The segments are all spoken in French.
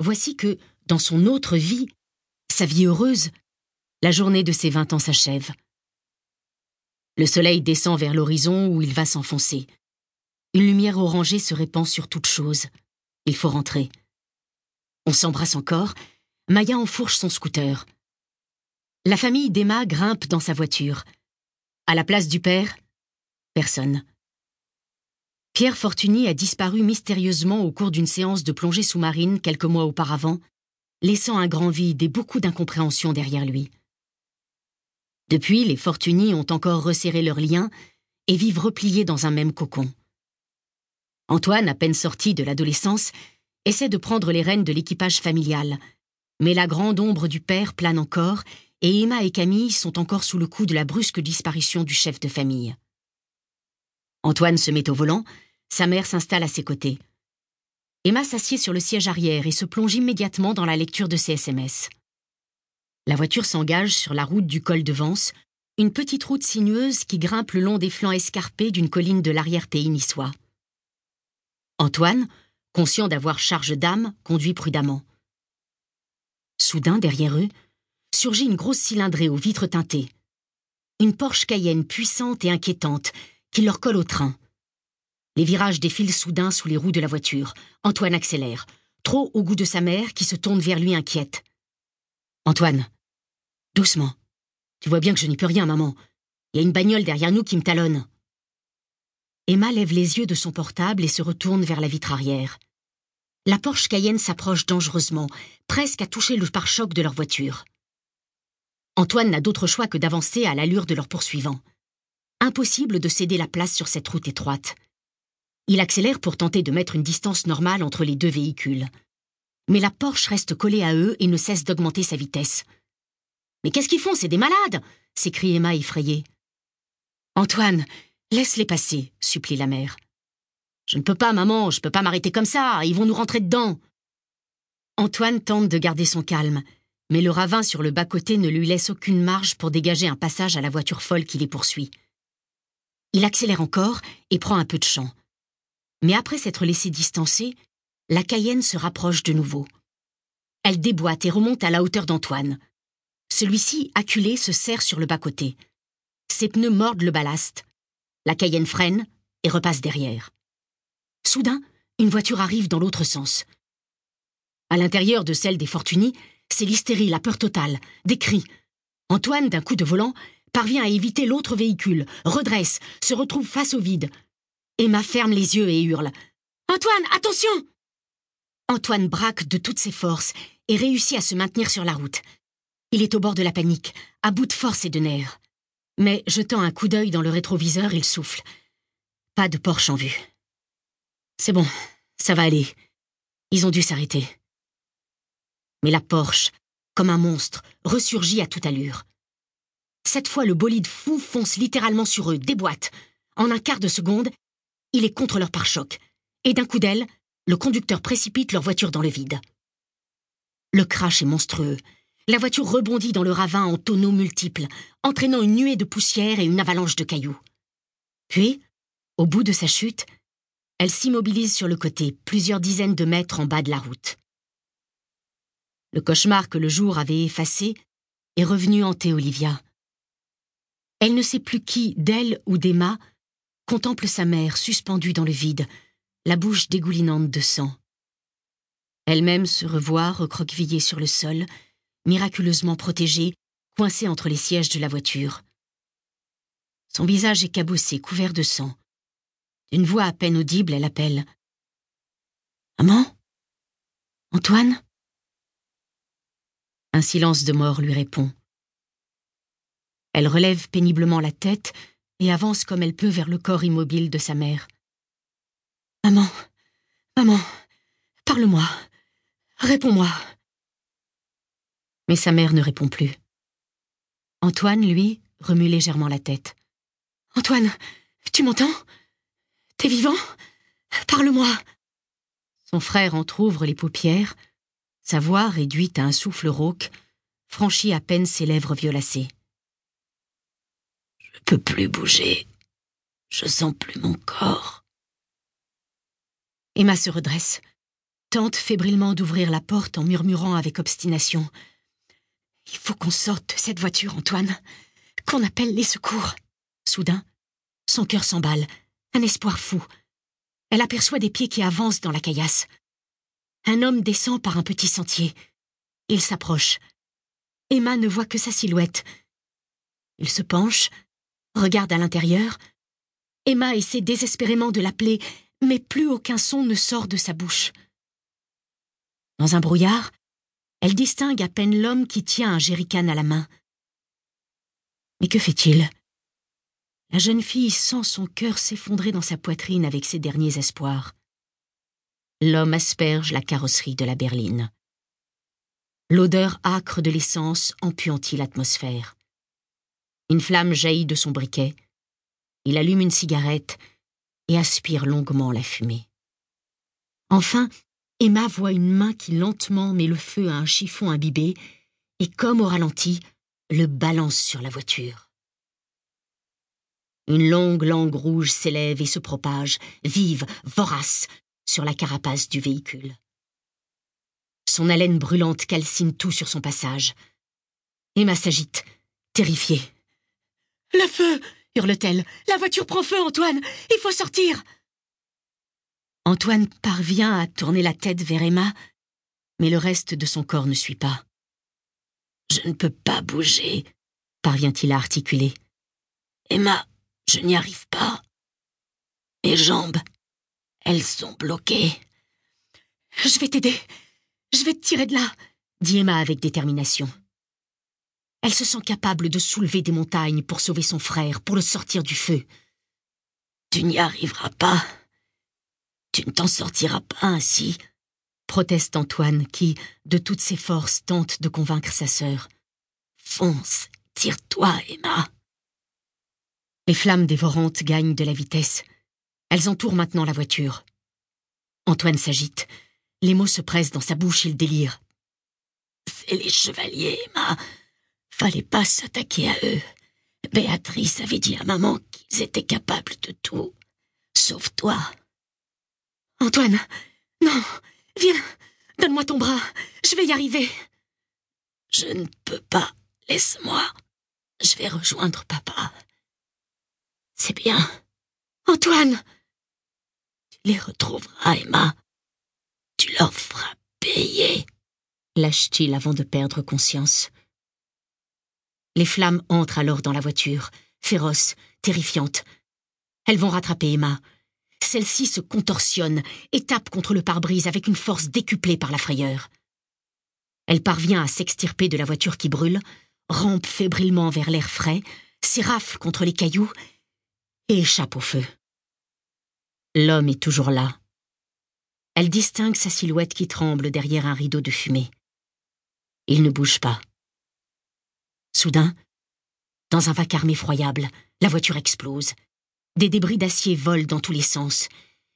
voici que, dans son autre vie, sa vie heureuse, la journée de ses vingt ans s'achève. Le soleil descend vers l'horizon où il va s'enfoncer. Une lumière orangée se répand sur toute chose. Il faut rentrer. On s'embrasse encore. Maya enfourche son scooter. La famille d'Emma grimpe dans sa voiture. À la place du père, personne. Pierre Fortuny a disparu mystérieusement au cours d'une séance de plongée sous-marine quelques mois auparavant, laissant un grand vide et beaucoup d'incompréhension derrière lui. Depuis, les Fortuny ont encore resserré leurs liens et vivent repliés dans un même cocon. Antoine, à peine sorti de l'adolescence, essaie de prendre les rênes de l'équipage familial, mais la grande ombre du père plane encore et Emma et Camille sont encore sous le coup de la brusque disparition du chef de famille. Antoine se met au volant, sa mère s'installe à ses côtés. Emma s'assied sur le siège arrière et se plonge immédiatement dans la lecture de ses SMS. La voiture s'engage sur la route du col de Vence, une petite route sinueuse qui grimpe le long des flancs escarpés d'une colline de l'arrière-pays niçois. Antoine, conscient d'avoir charge d'âme, conduit prudemment. Soudain, derrière eux, surgit une grosse cylindrée aux vitres teintées. Une Porsche Cayenne puissante et inquiétante qui leur colle au train. Les virages défilent soudain sous les roues de la voiture. Antoine accélère, trop au goût de sa mère qui se tourne vers lui inquiète. Antoine, Doucement. Tu vois bien que je n'y peux rien, maman. Il y a une bagnole derrière nous qui me talonne. Emma lève les yeux de son portable et se retourne vers la vitre arrière. La Porsche Cayenne s'approche dangereusement, presque à toucher le pare-choc de leur voiture. Antoine n'a d'autre choix que d'avancer à l'allure de leur poursuivant. Impossible de céder la place sur cette route étroite. Il accélère pour tenter de mettre une distance normale entre les deux véhicules. Mais la Porsche reste collée à eux et ne cesse d'augmenter sa vitesse. Mais qu'est-ce qu'ils font C'est des malades s'écrie Emma effrayée. Antoine, laisse-les passer, supplie la mère. Je ne peux pas, maman, je ne peux pas m'arrêter comme ça, ils vont nous rentrer dedans. Antoine tente de garder son calme, mais le ravin sur le bas-côté ne lui laisse aucune marge pour dégager un passage à la voiture folle qui les poursuit. Il accélère encore et prend un peu de champ. Mais après s'être laissé distancer, la Cayenne se rapproche de nouveau. Elle déboîte et remonte à la hauteur d'Antoine. Celui-ci, acculé, se serre sur le bas-côté. Ses pneus mordent le ballast. La Cayenne freine et repasse derrière. Soudain, une voiture arrive dans l'autre sens. À l'intérieur de celle des Fortuny, c'est l'hystérie, la peur totale, des cris. Antoine, d'un coup de volant, parvient à éviter l'autre véhicule, redresse, se retrouve face au vide. Emma ferme les yeux et hurle. Antoine, attention Antoine braque de toutes ses forces et réussit à se maintenir sur la route. Il est au bord de la panique, à bout de force et de nerfs. Mais, jetant un coup d'œil dans le rétroviseur, il souffle. Pas de Porsche en vue. C'est bon, ça va aller. Ils ont dû s'arrêter. Mais la Porsche, comme un monstre, ressurgit à toute allure. Cette fois, le bolide fou fonce littéralement sur eux, déboîte. En un quart de seconde, il est contre leur pare-choc. Et d'un coup d'aile, le conducteur précipite leur voiture dans le vide. Le crash est monstrueux. La voiture rebondit dans le ravin en tonneaux multiples, entraînant une nuée de poussière et une avalanche de cailloux. Puis, au bout de sa chute, elle s'immobilise sur le côté, plusieurs dizaines de mètres en bas de la route. Le cauchemar que le jour avait effacé est revenu hanter Olivia. Elle ne sait plus qui, d'elle ou d'Emma, contemple sa mère suspendue dans le vide, la bouche dégoulinante de sang. Elle-même se revoit recroquevillée sur le sol, miraculeusement protégé, coincé entre les sièges de la voiture. Son visage est cabossé, couvert de sang. D'une voix à peine audible, elle appelle. Maman? Antoine Un silence de mort lui répond. Elle relève péniblement la tête et avance comme elle peut vers le corps immobile de sa mère. Maman, maman, parle-moi, réponds-moi mais sa mère ne répond plus. Antoine, lui, remue légèrement la tête. Antoine, tu m'entends? T'es vivant? Parle-moi Son frère entr'ouvre les paupières, sa voix, réduite à un souffle rauque, franchit à peine ses lèvres violacées. Je peux plus bouger. Je sens plus mon corps. Emma se redresse, tente fébrilement d'ouvrir la porte en murmurant avec obstination. Il faut qu'on sorte de cette voiture, Antoine. Qu'on appelle les secours. Soudain, son cœur s'emballe, un espoir fou. Elle aperçoit des pieds qui avancent dans la caillasse. Un homme descend par un petit sentier. Il s'approche. Emma ne voit que sa silhouette. Il se penche, regarde à l'intérieur. Emma essaie désespérément de l'appeler, mais plus aucun son ne sort de sa bouche. Dans un brouillard, elle distingue à peine l'homme qui tient un jerrycan à la main. Mais que fait-il? La jeune fille sent son cœur s'effondrer dans sa poitrine avec ses derniers espoirs. L'homme asperge la carrosserie de la berline. L'odeur âcre de l'essence empuantit l'atmosphère. Une flamme jaillit de son briquet. Il allume une cigarette et aspire longuement la fumée. Enfin, Emma voit une main qui lentement met le feu à un chiffon imbibé et, comme au ralenti, le balance sur la voiture. Une longue langue rouge s'élève et se propage, vive, vorace, sur la carapace du véhicule. Son haleine brûlante calcine tout sur son passage. Emma s'agite, terrifiée. Le feu hurle-t-elle. La voiture prend feu, Antoine. Il faut sortir. Antoine parvient à tourner la tête vers Emma, mais le reste de son corps ne suit pas. Je ne peux pas bouger, parvient-il à articuler. Emma, je n'y arrive pas. Mes jambes, elles sont bloquées. Je vais t'aider. Je vais te tirer de là, dit Emma avec détermination. Elle se sent capable de soulever des montagnes pour sauver son frère, pour le sortir du feu. Tu n'y arriveras pas, tu ne t'en sortiras pas ainsi, proteste Antoine qui, de toutes ses forces, tente de convaincre sa sœur. Fonce, tire-toi, Emma. Les flammes dévorantes gagnent de la vitesse. Elles entourent maintenant la voiture. Antoine s'agite. Les mots se pressent dans sa bouche, il délire. C'est les chevaliers, Emma. Fallait pas s'attaquer à eux. Béatrice avait dit à maman qu'ils étaient capables de tout. Sauf toi. Antoine Non Viens Donne-moi ton bras Je vais y arriver Je ne peux pas. Laisse-moi. Je vais rejoindre papa. C'est bien. Antoine Tu les retrouveras, Emma. Tu leur feras payer. Lâche-t-il avant de perdre conscience. Les flammes entrent alors dans la voiture, féroces, terrifiantes. Elles vont rattraper Emma, celle-ci se contorsionne et tape contre le pare-brise avec une force décuplée par la frayeur. Elle parvient à s'extirper de la voiture qui brûle, rampe fébrilement vers l'air frais, s'érafle contre les cailloux et échappe au feu. L'homme est toujours là. Elle distingue sa silhouette qui tremble derrière un rideau de fumée. Il ne bouge pas. Soudain, dans un vacarme effroyable, la voiture explose. Des débris d'acier volent dans tous les sens.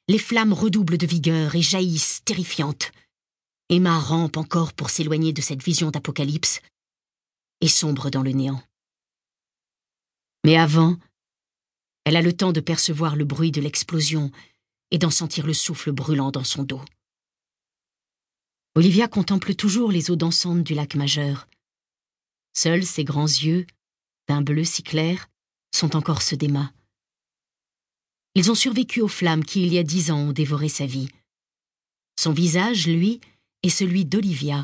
Les flammes redoublent de vigueur et jaillissent, terrifiantes. Emma rampe encore pour s'éloigner de cette vision d'apocalypse et sombre dans le néant. Mais avant, elle a le temps de percevoir le bruit de l'explosion et d'en sentir le souffle brûlant dans son dos. Olivia contemple toujours les eaux dansantes du lac majeur. Seuls ses grands yeux, d'un bleu si clair, sont encore ceux d'Emma. Ils ont survécu aux flammes qui, il y a dix ans, ont dévoré sa vie. Son visage, lui, est celui d'Olivia,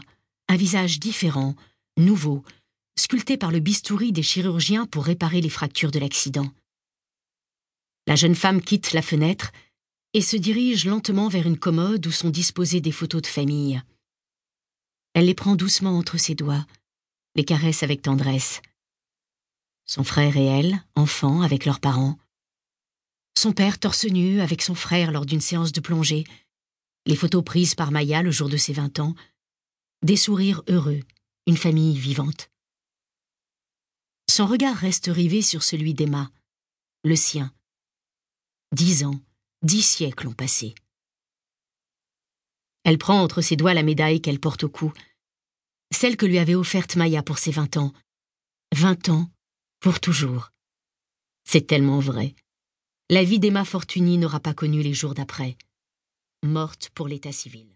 un visage différent, nouveau, sculpté par le bistouri des chirurgiens pour réparer les fractures de l'accident. La jeune femme quitte la fenêtre et se dirige lentement vers une commode où sont disposées des photos de famille. Elle les prend doucement entre ses doigts, les caresse avec tendresse. Son frère et elle, enfants avec leurs parents, son père torse nu avec son frère lors d'une séance de plongée, les photos prises par Maya le jour de ses vingt ans, des sourires heureux, une famille vivante. Son regard reste rivé sur celui d'Emma, le sien. Dix ans, dix siècles ont passé. Elle prend entre ses doigts la médaille qu'elle porte au cou, celle que lui avait offerte Maya pour ses vingt ans. Vingt ans pour toujours. C'est tellement vrai. La vie d'Emma Fortuny n'aura pas connu les jours d'après. Morte pour l'état civil.